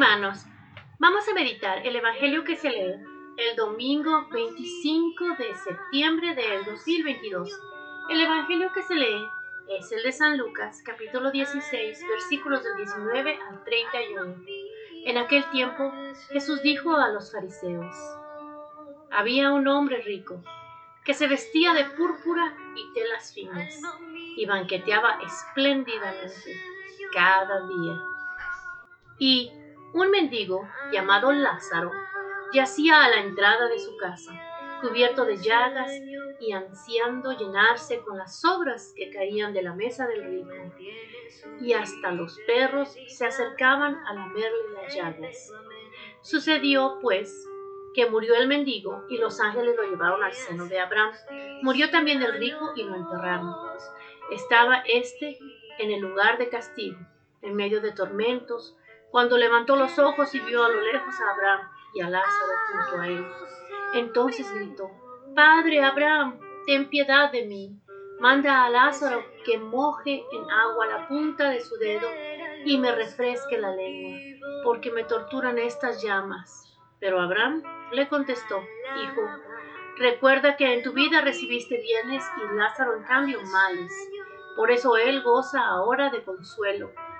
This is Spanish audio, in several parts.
Hermanos, vamos a meditar el Evangelio que se lee el domingo 25 de septiembre del 2022. El Evangelio que se lee es el de San Lucas, capítulo 16, versículos del 19 al 31. En aquel tiempo Jesús dijo a los fariseos, había un hombre rico que se vestía de púrpura y telas finas y banqueteaba espléndidamente cada día. Y un mendigo llamado Lázaro yacía a la entrada de su casa, cubierto de llagas y ansiando llenarse con las sobras que caían de la mesa del rico. Y hasta los perros se acercaban a lamerle las llagas. Sucedió, pues, que murió el mendigo y los ángeles lo llevaron al seno de Abraham. Murió también el rico y lo enterraron. Estaba éste en el lugar de castigo, en medio de tormentos, cuando levantó los ojos y vio a lo lejos a Abraham y a Lázaro junto a él. Entonces gritó, Padre Abraham, ten piedad de mí. Manda a Lázaro que moje en agua la punta de su dedo y me refresque la lengua, porque me torturan estas llamas. Pero Abraham le contestó, Hijo, recuerda que en tu vida recibiste bienes y Lázaro en cambio males. Por eso él goza ahora de consuelo,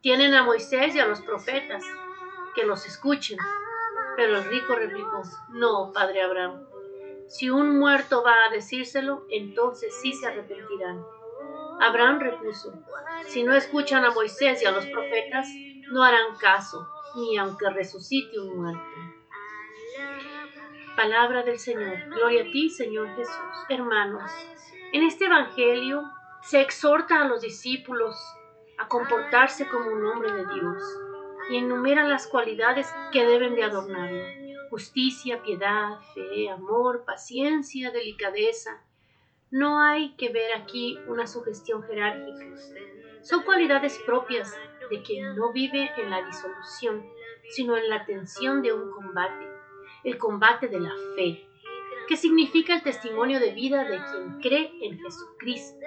tienen a Moisés y a los profetas, que los escuchen. Pero el rico replicó, no, padre Abraham, si un muerto va a decírselo, entonces sí se arrepentirán. Abraham repuso, si no escuchan a Moisés y a los profetas, no harán caso, ni aunque resucite un muerto. Palabra del Señor. Gloria a ti, Señor Jesús. Hermanos, en este Evangelio se exhorta a los discípulos a comportarse como un hombre de Dios y enumeran las cualidades que deben de adornarlo. Justicia, piedad, fe, amor, paciencia, delicadeza. No hay que ver aquí una sugestión jerárquica. Son cualidades propias de quien no vive en la disolución, sino en la tensión de un combate, el combate de la fe, que significa el testimonio de vida de quien cree en Jesucristo.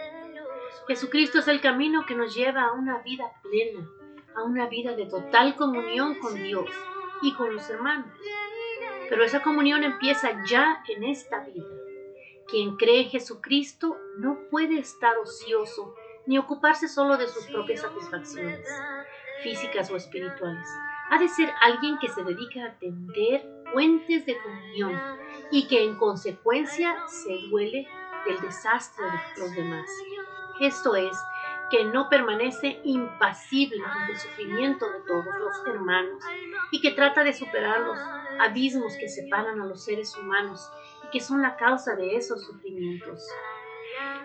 Jesucristo es el camino que nos lleva a una vida plena, a una vida de total comunión con Dios y con los hermanos. Pero esa comunión empieza ya en esta vida. Quien cree en Jesucristo no puede estar ocioso ni ocuparse solo de sus propias satisfacciones, físicas o espirituales. Ha de ser alguien que se dedica a atender puentes de comunión y que en consecuencia se duele del desastre de los demás. Esto es, que no permanece impasible ante el sufrimiento de todos los hermanos y que trata de superar los abismos que separan a los seres humanos y que son la causa de esos sufrimientos.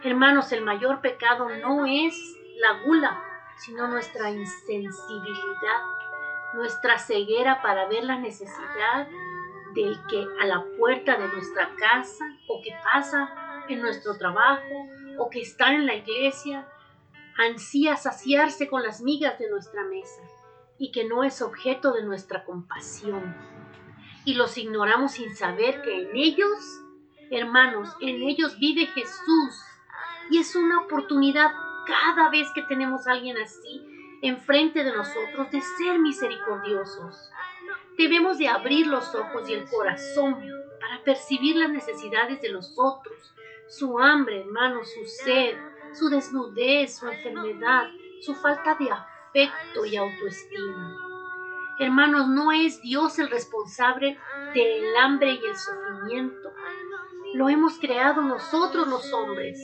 Hermanos, el mayor pecado no es la gula, sino nuestra insensibilidad, nuestra ceguera para ver la necesidad del que a la puerta de nuestra casa o que pasa en nuestro trabajo o que está en la iglesia ansía saciarse con las migas de nuestra mesa y que no es objeto de nuestra compasión. Y los ignoramos sin saber que en ellos, hermanos, en ellos vive Jesús. Y es una oportunidad cada vez que tenemos a alguien así enfrente de nosotros de ser misericordiosos. Debemos de abrir los ojos y el corazón para percibir las necesidades de los otros, su hambre, hermanos, su sed, su desnudez, su enfermedad, su falta de afecto y autoestima. Hermanos, no es Dios el responsable del hambre y el sufrimiento. Lo hemos creado nosotros los hombres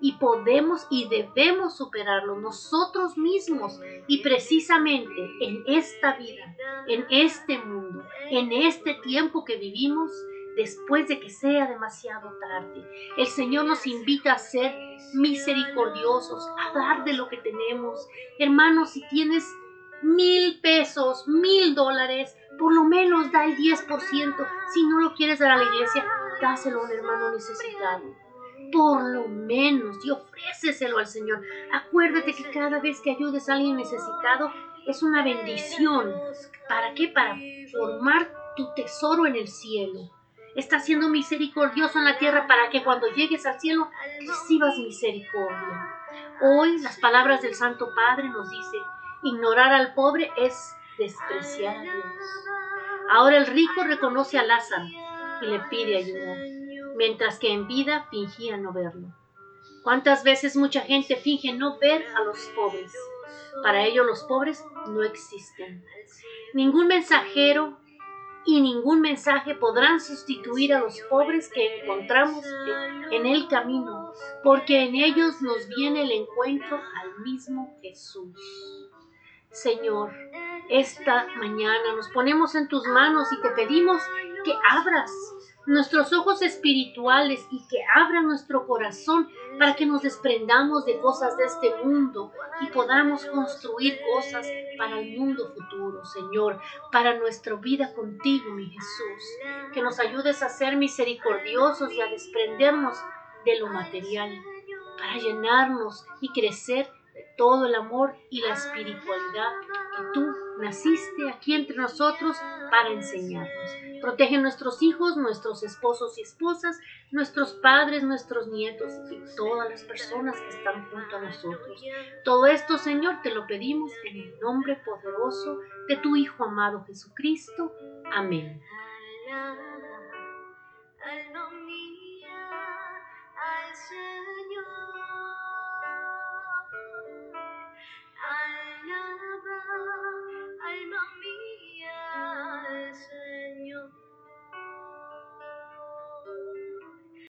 y podemos y debemos superarlo nosotros mismos y precisamente en esta vida, en este mundo, en este tiempo que vivimos, después de que sea demasiado tarde. El Señor nos invita a ser misericordiosos, a dar de lo que tenemos. Hermanos, si tienes mil pesos, mil dólares, Por lo menos da el 10%. Si no lo quieres dar a la iglesia, dáselo a un hermano necesitado. Por lo menos, y ofréceselo al Señor. Acuérdate que cada vez que ayudes a alguien necesitado, es una bendición. ¿Para qué? Para formar tu tesoro en el cielo. Está siendo misericordioso en la tierra para que cuando llegues al cielo recibas misericordia. Hoy las palabras del Santo Padre nos dice, ignorar al pobre es despreciar a Dios. Ahora el rico reconoce a Lázaro y le pide ayuda, mientras que en vida fingía no verlo. ¿Cuántas veces mucha gente finge no ver a los pobres? Para ello los pobres no existen. Ningún mensajero y ningún mensaje podrán sustituir a los pobres que encontramos en el camino, porque en ellos nos viene el encuentro al mismo Jesús. Señor, esta mañana nos ponemos en tus manos y te pedimos que abras nuestros ojos espirituales y que abra nuestro corazón para que nos desprendamos de cosas de este mundo y podamos construir cosas para el mundo futuro, Señor, para nuestra vida contigo, mi Jesús. Que nos ayudes a ser misericordiosos y a desprendernos de lo material para llenarnos y crecer de todo el amor y la espiritualidad que tú naciste aquí entre nosotros para enseñarnos. Protege nuestros hijos, nuestros esposos y esposas, nuestros padres, nuestros nietos y todas las personas que están junto a nosotros. Todo esto, Señor, te lo pedimos en el nombre poderoso de tu Hijo amado Jesucristo. Amén.